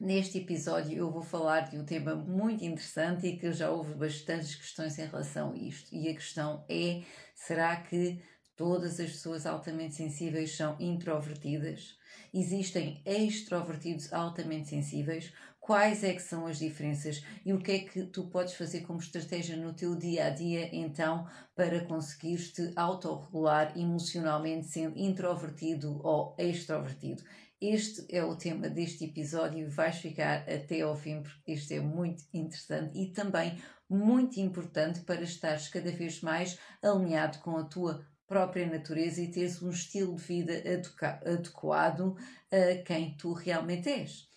Neste episódio eu vou falar de um tema muito interessante e que já houve bastantes questões em relação a isto. E a questão é: será que todas as pessoas altamente sensíveis são introvertidas? Existem extrovertidos altamente sensíveis? Quais é que são as diferenças e o que é que tu podes fazer como estratégia no teu dia a dia então para conseguires-te autorregular emocionalmente sendo introvertido ou extrovertido? Este é o tema deste episódio e vais ficar até ao fim porque este é muito interessante e também muito importante para estares cada vez mais alinhado com a tua própria natureza e teres um estilo de vida adequado a quem tu realmente és.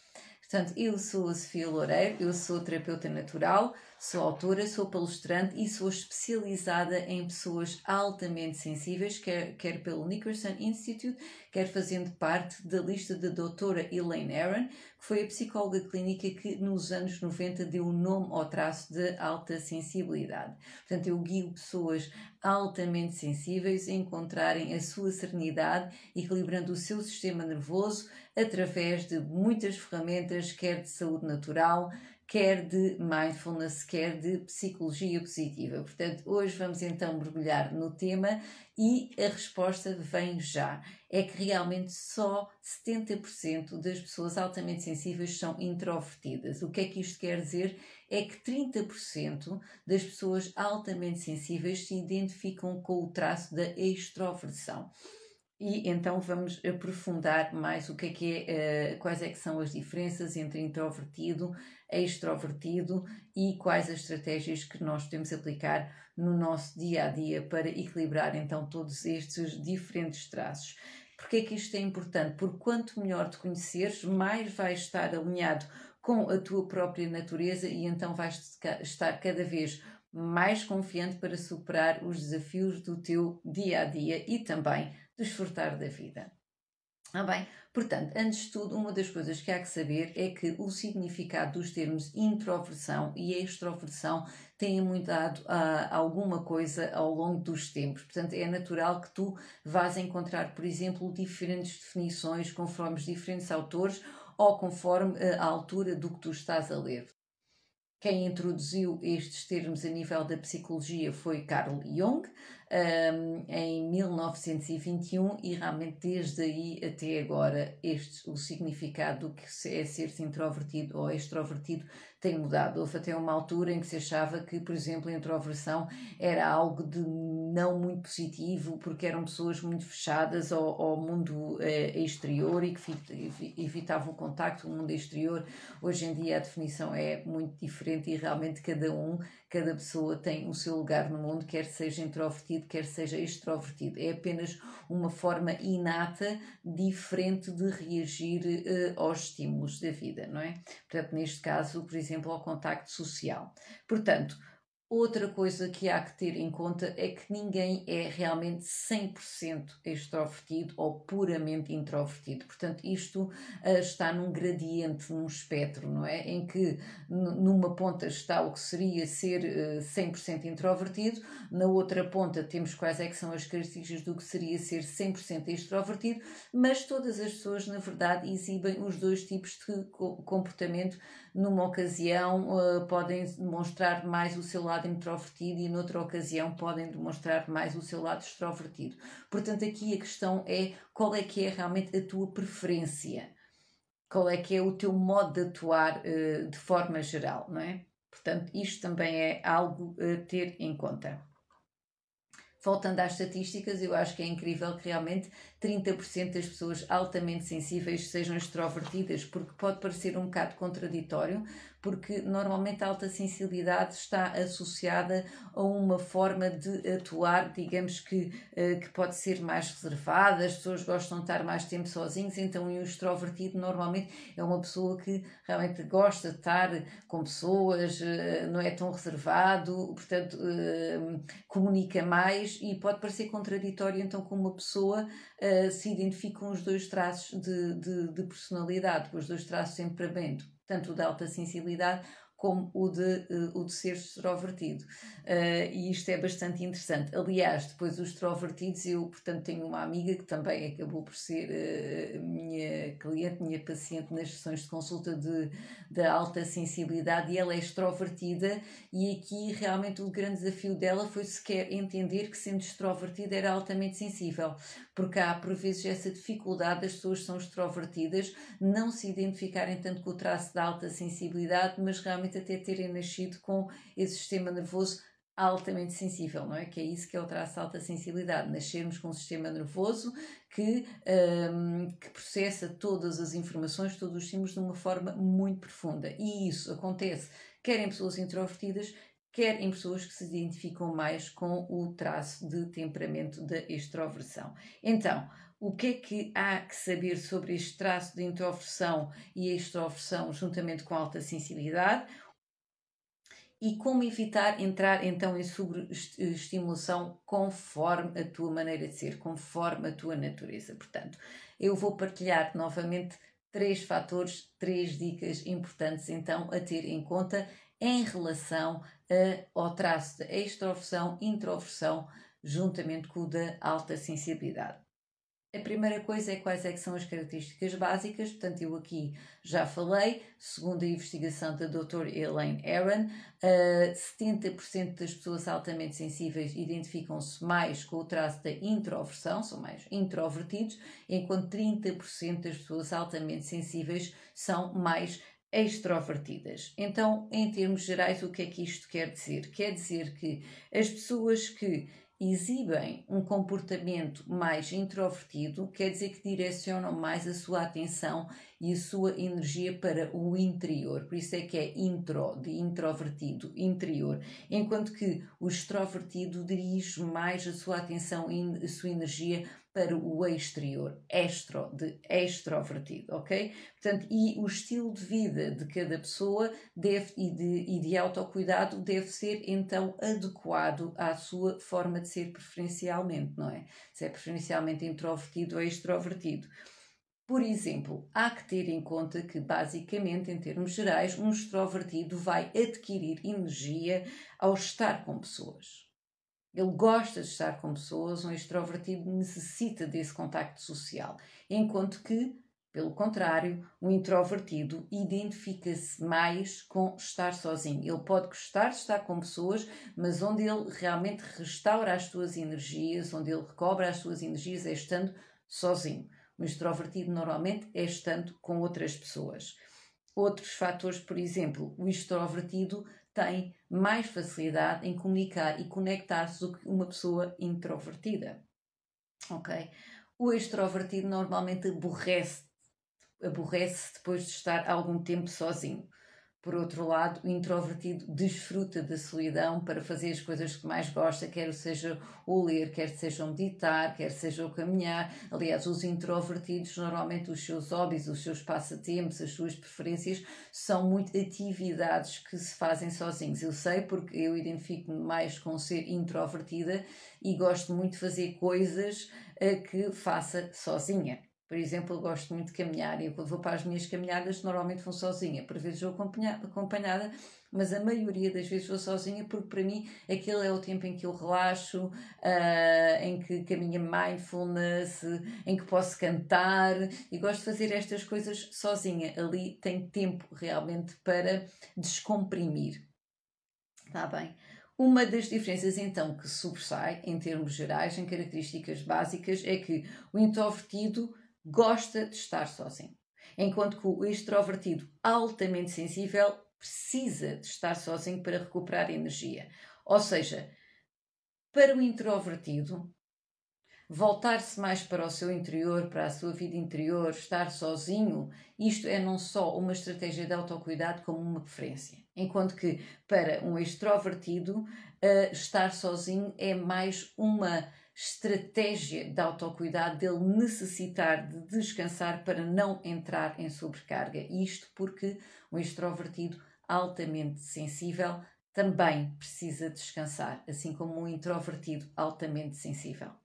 Portanto, eu sou a Sofia Loureiro, eu sou terapeuta natural, sou autora, sou palestrante e sou especializada em pessoas altamente sensíveis, quer, quer pelo Nicholson Institute, quer fazendo parte da lista da doutora Elaine Aron, que foi a psicóloga clínica que nos anos 90 deu o nome ao traço de alta sensibilidade. Portanto, eu guio pessoas altamente sensíveis a encontrarem a sua serenidade, equilibrando o seu sistema nervoso através de muitas ferramentas, quer de saúde natural, quer de mindfulness, quer de psicologia positiva. Portanto, hoje vamos então mergulhar no tema e a resposta vem já. É que realmente só 70% das pessoas altamente sensíveis são introvertidas. O que é que isto quer dizer? É que 30% das pessoas altamente sensíveis se identificam com o traço da extroversão. E então vamos aprofundar mais o que é que é, uh, quais é que são as diferenças entre introvertido, extrovertido e quais as estratégias que nós podemos aplicar no nosso dia a dia para equilibrar então todos estes diferentes traços. Porque é que isto é importante? Porque quanto melhor te conheceres, mais vais estar alinhado com a tua própria natureza e então vais estar cada vez mais confiante para superar os desafios do teu dia a dia e também desfrutar da vida. Ah, bem, portanto, antes de tudo, uma das coisas que há que saber é que o significado dos termos introversão e extroversão têm mudado uh, alguma coisa ao longo dos tempos. Portanto, é natural que tu vás encontrar, por exemplo, diferentes definições conforme os diferentes autores ou conforme a altura do que tu estás a ler. Quem introduziu estes termos a nível da psicologia foi Carl Jung, um, em 1921 e realmente desde aí até agora este, o significado do que é ser-se introvertido ou extrovertido tem mudado. Houve até uma altura em que se achava que, por exemplo, a introversão era algo de não muito positivo porque eram pessoas muito fechadas ao, ao mundo eh, exterior e que evitavam o contacto com o mundo exterior. Hoje em dia a definição é muito diferente e realmente cada um Cada pessoa tem o seu lugar no mundo, quer seja introvertido, quer seja extrovertido. É apenas uma forma inata, diferente de reagir uh, aos estímulos da vida, não é? Portanto, neste caso, por exemplo, ao contacto social. Portanto, Outra coisa que há que ter em conta é que ninguém é realmente 100% extrovertido ou puramente introvertido. Portanto, isto uh, está num gradiente, num espectro, não é? Em que numa ponta está o que seria ser uh, eh, 100% introvertido, na outra ponta temos quais é que são as características do que seria ser 100% extrovertido, mas todas as pessoas, na verdade, exibem os dois tipos de comportamento numa ocasião uh, podem demonstrar mais o seu lado introvertido e noutra ocasião podem demonstrar mais o seu lado extrovertido. Portanto, aqui a questão é qual é que é realmente a tua preferência, qual é que é o teu modo de atuar uh, de forma geral, não é? Portanto, isto também é algo a ter em conta. Voltando às estatísticas, eu acho que é incrível que realmente 30% das pessoas altamente sensíveis sejam extrovertidas, porque pode parecer um bocado contraditório, porque normalmente a alta sensibilidade está associada a uma forma de atuar, digamos que, uh, que pode ser mais reservada, as pessoas gostam de estar mais tempo sozinhos, então o extrovertido normalmente é uma pessoa que realmente gosta de estar com pessoas, uh, não é tão reservado, portanto uh, comunica mais e pode parecer contraditório então com uma pessoa se identificam os dois traços de, de, de personalidade, os dois traços de temperamento tanto o de alta sensibilidade como o de, uh, o de ser extrovertido. Uh, e isto é bastante interessante. Aliás, depois os extrovertidos, eu, portanto, tenho uma amiga que também acabou por ser uh, minha cliente, minha paciente nas sessões de consulta de, de alta sensibilidade e ela é extrovertida e aqui realmente o grande desafio dela foi sequer entender que sendo extrovertida era altamente sensível, porque há por vezes essa dificuldade das pessoas são extrovertidas não se identificarem tanto com o traço da alta sensibilidade, mas realmente até terem nascido com esse sistema nervoso altamente sensível, não é? Que é isso que é o traço alta sensibilidade, nascermos com um sistema nervoso que, um, que processa todas as informações, todos os estímulos de uma forma muito profunda. E isso acontece quer em pessoas introvertidas, quer em pessoas que se identificam mais com o traço de temperamento da extroversão. Então, o que é que há que saber sobre este traço de introversão e extroversão juntamente com alta sensibilidade? E como evitar entrar então em sobreestimulação conforme a tua maneira de ser, conforme a tua natureza. Portanto, eu vou partilhar novamente três fatores, três dicas importantes então a ter em conta em relação a, ao traço de extroversão, introversão, juntamente com o da alta sensibilidade. A primeira coisa é quais é são as características básicas, portanto, eu aqui já falei, segundo a investigação da Dr. Elaine Aaron, uh, 70% das pessoas altamente sensíveis identificam-se mais com o traço da introversão, são mais introvertidos, enquanto 30% das pessoas altamente sensíveis são mais extrovertidas. Então, em termos gerais, o que é que isto quer dizer? Quer dizer que as pessoas que exibem um comportamento mais introvertido, quer dizer que direcionam mais a sua atenção e a sua energia para o interior. Por isso é que é intro, de introvertido, interior. Enquanto que o extrovertido dirige mais a sua atenção e a sua energia para o exterior, extro, de extrovertido, ok? Portanto, e o estilo de vida de cada pessoa deve, e, de, e de autocuidado deve ser então adequado à sua forma de ser preferencialmente, não é? Se é preferencialmente introvertido ou extrovertido. Por exemplo, há que ter em conta que, basicamente, em termos gerais, um extrovertido vai adquirir energia ao estar com pessoas. Ele gosta de estar com pessoas, um extrovertido necessita desse contacto social, enquanto que, pelo contrário, o um introvertido identifica-se mais com estar sozinho. Ele pode gostar de estar com pessoas, mas onde ele realmente restaura as suas energias, onde ele recobra as suas energias é estando sozinho. O extrovertido normalmente é estando com outras pessoas. Outros fatores, por exemplo, o extrovertido tem mais facilidade em comunicar e conectar-se do que uma pessoa introvertida. Ok? O extrovertido normalmente aborrece, aborrece depois de estar algum tempo sozinho. Por outro lado, o introvertido desfruta da solidão para fazer as coisas que mais gosta, quer seja o ler, quer seja o meditar, quer seja o caminhar. Aliás, os introvertidos, normalmente os seus hobbies, os seus passatempos, as suas preferências são muito atividades que se fazem sozinhos. Eu sei porque eu identifico-me mais com ser introvertida e gosto muito de fazer coisas uh, que faça sozinha. Por exemplo, eu gosto muito de caminhar e eu, quando vou para as minhas caminhadas normalmente vou sozinha. Por vezes vou acompanhada, mas a maioria das vezes vou sozinha porque para mim aquele é o tempo em que eu relaxo, uh, em que caminho mindfulness, em que posso cantar e gosto de fazer estas coisas sozinha. Ali tenho tempo realmente para descomprimir. Está bem? Uma das diferenças, então, que sobressai em termos gerais, em características básicas, é que o introvertido gosta de estar sozinho. Enquanto que o extrovertido altamente sensível precisa de estar sozinho para recuperar energia. Ou seja, para o introvertido, voltar-se mais para o seu interior, para a sua vida interior, estar sozinho, isto é não só uma estratégia de autocuidado, como uma preferência. Enquanto que para um extrovertido, uh, estar sozinho é mais uma estratégia de autocuidado dele necessitar de descansar para não entrar em sobrecarga. Isto porque um extrovertido altamente sensível também precisa descansar, assim como um introvertido altamente sensível.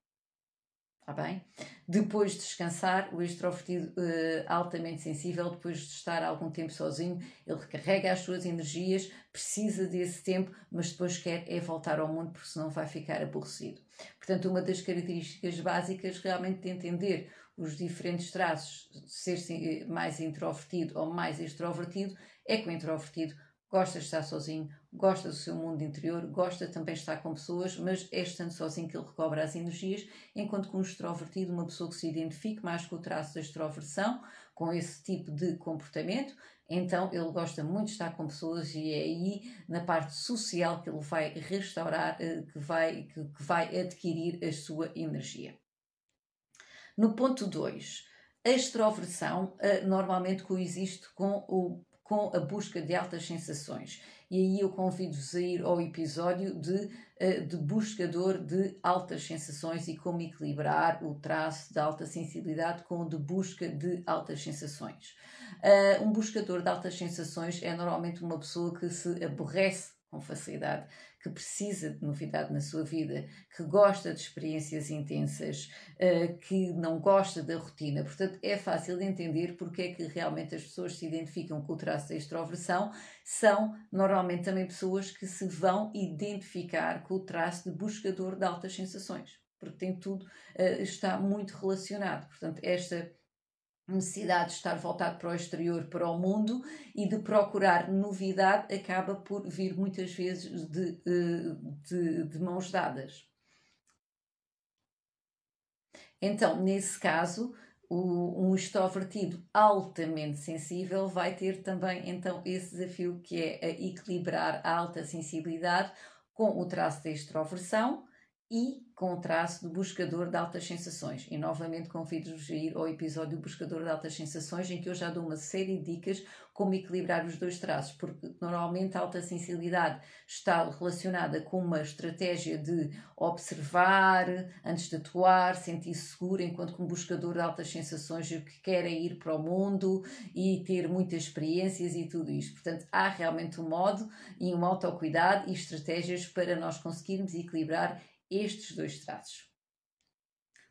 Está bem? Depois de descansar, o extrovertido uh, altamente sensível, depois de estar algum tempo sozinho, ele recarrega as suas energias, precisa desse tempo, mas depois quer é voltar ao mundo, porque senão vai ficar aborrecido. Portanto, uma das características básicas realmente de entender os diferentes traços, ser mais introvertido ou mais extrovertido, é que o introvertido gosta de estar sozinho, gosta do seu mundo interior, gosta também de estar com pessoas, mas é estando sozinho que ele recobra as energias, enquanto que um extrovertido, uma pessoa que se identifique mais com o traço da extroversão, com esse tipo de comportamento, então ele gosta muito de estar com pessoas e é aí na parte social que ele vai restaurar, eh, que vai, que, vai adquirir a sua energia. No ponto 2, a extroversão uh, normalmente coexiste com o com a busca de altas sensações. E aí eu convido-vos a ir ao episódio de, eh, de buscador de altas sensações e como equilibrar o traço de alta sensibilidade com o de busca de altas sensações. Uh, um buscador de altas sensações é normalmente uma pessoa que se aborrece com facilidade, que precisa de novidade na sua vida, que gosta de experiências intensas, uh, que não gosta da rotina. Portanto, é fácil de entender porque é que realmente as pessoas se identificam com o traço da extroversão. São normalmente também pessoas que se vão identificar com o traço de buscador de altas sensações, porque tem tudo, uh, está muito relacionado. Portanto, esta necessidade de estar voltado para o exterior, para o mundo e de procurar novidade acaba por vir muitas vezes de, eh, de, de mãos dadas. Então, nesse caso, o, um extrovertido altamente sensível vai ter também então esse desafio que é equilibrar a alta sensibilidade com o traço da extroversão e com o traço do buscador de altas sensações. E novamente convido-vos a ir ao episódio do buscador de altas sensações, em que eu já dou uma série de dicas como equilibrar os dois traços, porque normalmente a alta sensibilidade está relacionada com uma estratégia de observar antes de atuar, sentir-se seguro, enquanto que um buscador de altas sensações o que quer é ir para o mundo e ter muitas experiências e tudo isto. Portanto, há realmente um modo e um autocuidado e estratégias para nós conseguirmos equilibrar estes dois traços.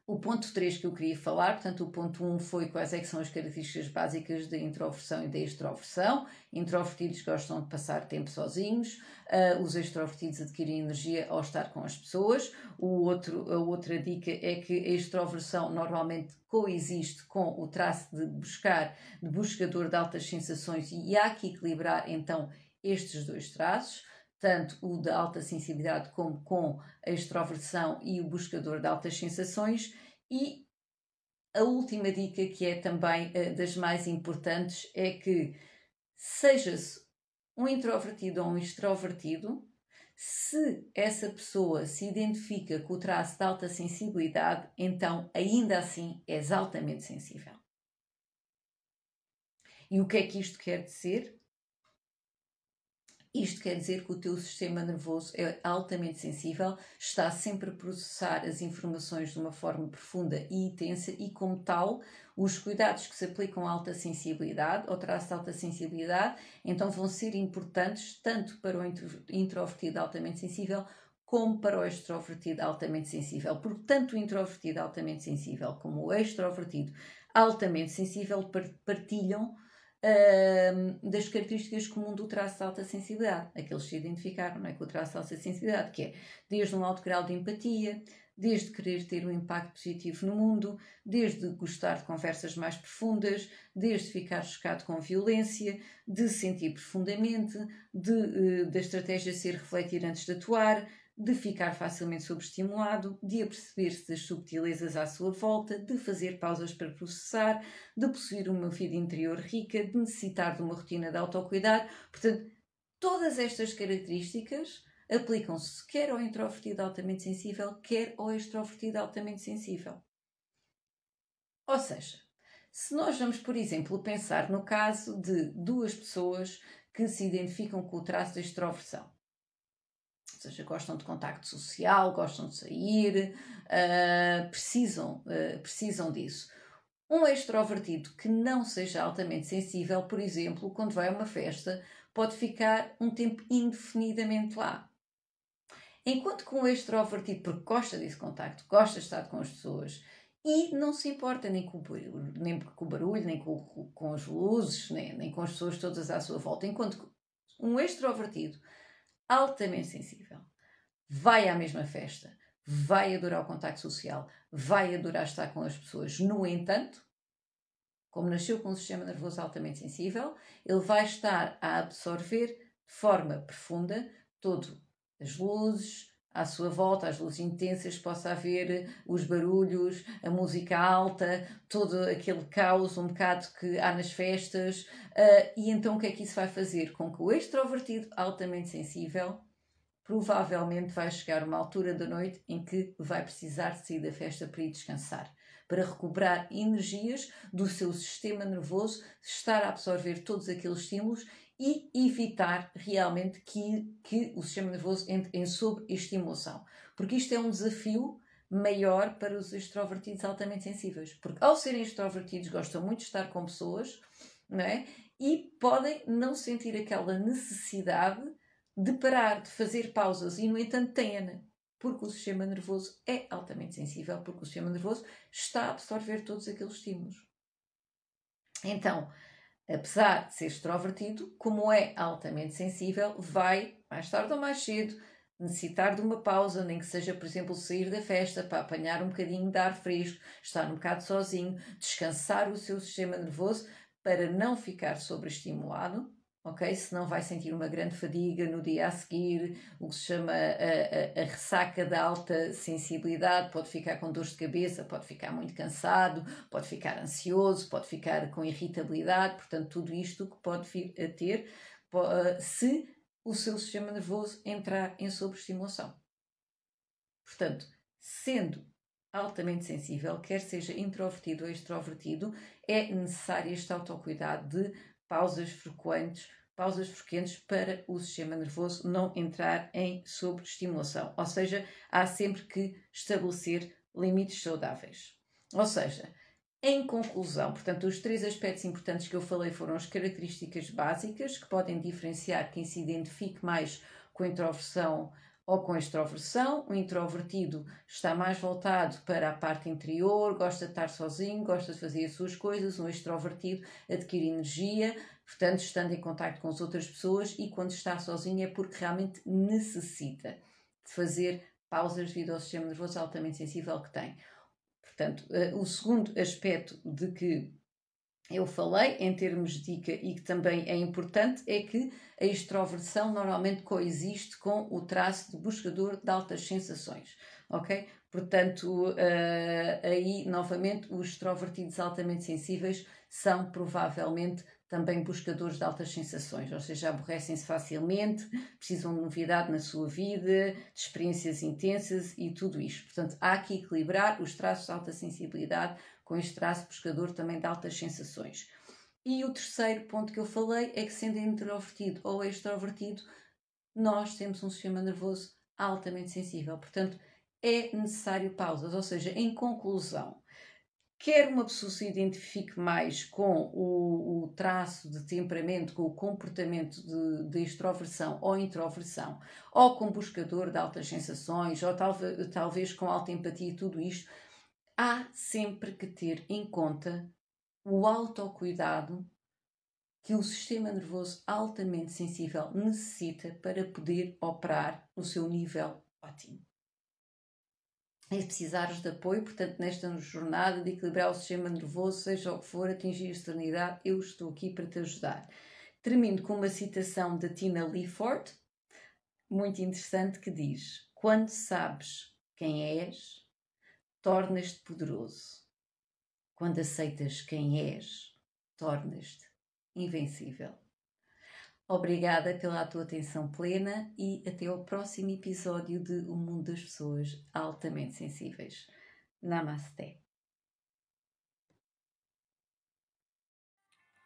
O ponto 3 que eu queria falar, portanto, o ponto 1 um foi quais é são as características básicas da introversão e da extroversão. Introvertidos gostam de passar tempo sozinhos, uh, os extrovertidos adquirem energia ao estar com as pessoas. O outro, a outra dica é que a extroversão normalmente coexiste com o traço de buscar, de buscador de altas sensações e há que equilibrar então estes dois traços tanto o da alta sensibilidade como com a extroversão e o buscador de altas sensações. E a última dica, que é também uh, das mais importantes, é que seja-se um introvertido ou um extrovertido, se essa pessoa se identifica com o traço de alta sensibilidade, então ainda assim és altamente sensível. E o que é que isto quer dizer? Isto quer dizer que o teu sistema nervoso é altamente sensível, está sempre a processar as informações de uma forma profunda e intensa, e, como tal, os cuidados que se aplicam à alta sensibilidade, ou traço de alta sensibilidade, então vão ser importantes tanto para o introvertido altamente sensível como para o extrovertido altamente sensível, porque tanto o introvertido altamente sensível como o extrovertido altamente sensível partilham das características comuns do traço de alta sensibilidade, aqueles que se identificaram não é, com o traço de alta sensibilidade, que é desde um alto grau de empatia, desde querer ter um impacto positivo no mundo, desde gostar de conversas mais profundas, desde ficar chocado com violência, de sentir profundamente, de, uh, da estratégia ser refletir antes de atuar, de ficar facilmente sobreestimulado, de aperceber-se das subtilezas à sua volta, de fazer pausas para processar, de possuir uma vida interior rica, de necessitar de uma rotina de autocuidado. Portanto, todas estas características aplicam-se quer ao introvertido altamente sensível, quer ao extrovertido altamente sensível. Ou seja, se nós vamos, por exemplo, pensar no caso de duas pessoas que se identificam com o traço da extroversão, seja, gostam de contacto social, gostam de sair, uh, precisam, uh, precisam disso. Um extrovertido que não seja altamente sensível, por exemplo, quando vai a uma festa, pode ficar um tempo indefinidamente lá. Enquanto que um extrovertido, porque gosta desse contacto, gosta de estar com as pessoas, e não se importa nem com o barulho, nem com, o barulho, nem com, com as luzes, nem, nem com as pessoas todas à sua volta. Enquanto um extrovertido altamente sensível vai à mesma festa, vai adorar o contacto social, vai adorar estar com as pessoas. No entanto, como nasceu com um sistema nervoso altamente sensível, ele vai estar a absorver de forma profunda todo as luzes, à sua volta, as luzes intensas, possa haver os barulhos, a música alta, todo aquele caos um bocado que há nas festas. Uh, e então o que é que isso vai fazer? Com que o extrovertido altamente sensível provavelmente vai chegar uma altura da noite em que vai precisar de sair da festa para ir descansar, para recuperar energias do seu sistema nervoso, estar a absorver todos aqueles estímulos e evitar realmente que, que o sistema nervoso entre em sobreestimulação. Porque isto é um desafio maior para os extrovertidos altamente sensíveis. Porque ao serem extrovertidos gostam muito de estar com pessoas não é? e podem não sentir aquela necessidade de parar, de fazer pausas e, no entanto, têm porque o sistema nervoso é altamente sensível, porque o sistema nervoso está a absorver todos aqueles estímulos. Então, apesar de ser extrovertido, como é altamente sensível, vai, mais tarde ou mais cedo, necessitar de uma pausa, nem que seja, por exemplo, sair da festa para apanhar um bocadinho de ar fresco, estar um bocado sozinho, descansar o seu sistema nervoso para não ficar sobreestimulado ok? Senão vai sentir uma grande fadiga no dia a seguir, o que se chama a, a, a, ressaca da alta sensibilidade, pode ficar com dor de cabeça, pode ficar muito cansado, pode ficar ansioso, pode ficar com irritabilidade, portanto, tudo isto que pode vir a ter se o seu sistema nervoso entrar em sobreestimulação. Portanto, sendo altamente sensível, quer seja introvertido ou extrovertido, é necessário este autocuidado de pausas frequentes, pausas frequentes para o sistema nervoso não entrar em sobreestimulação. Ou seja, há sempre que estabelecer limites saudáveis. Ou seja, em conclusão, portanto, os três aspectos importantes que eu falei foram as características básicas que podem diferenciar quem se identifique mais com a introversão ou com extroversão. O introvertido está mais voltado para a parte interior, gosta de estar sozinho, gosta de fazer as suas coisas. O extrovertido adquire energia, portanto, estando em contato com as outras pessoas e quando está sozinho é porque realmente necessita de fazer pausas devido ao sistema nervoso altamente sensível que tem. Portanto, eh, o segundo aspecto de que eu falei em termos de dica e que também é importante é que a extroversão normalmente coexiste com o traço de buscador de altas sensações, ok? Portanto, uh, aí novamente os extrovertidos altamente sensíveis são provavelmente também buscadores de altas sensações, ou seja, aborrecem-se facilmente, precisam de novidade na sua vida, de experiências intensas e tudo isto. Portanto, há que equilibrar os traços de alta sensibilidade com este traço buscador também de altas sensações. E o terceiro ponto que eu falei é que, sendo introvertido ou extrovertido, nós temos um sistema nervoso altamente sensível. Portanto, é necessário pausas. Ou seja, em conclusão, quer uma pessoa se identifique mais com o, o traço de temperamento, com o comportamento de, de, extroversão ou introversão, ou com buscador de altas sensações, ou talvez, talvez com alta empatia tudo isto, há sempre que ter em conta o autocuidado que o sistema nervoso altamente sensível necessita para poder operar no seu nível ótimo. Se precisares de apoio, portanto, nesta jornada de equilibrar o sistema nervoso, seja o que for, atingir a serenidade, eu estou aqui para te ajudar. Termino com uma citação da Tina Leaford, muito interessante, que diz: Quando sabes quem és, tornas-te poderoso. Quando aceitas quem és, tornas-te invencível. Obrigada pela tua atenção plena e até ao próximo episódio de O Mundo das Pessoas Altamente Sensíveis. Namaste.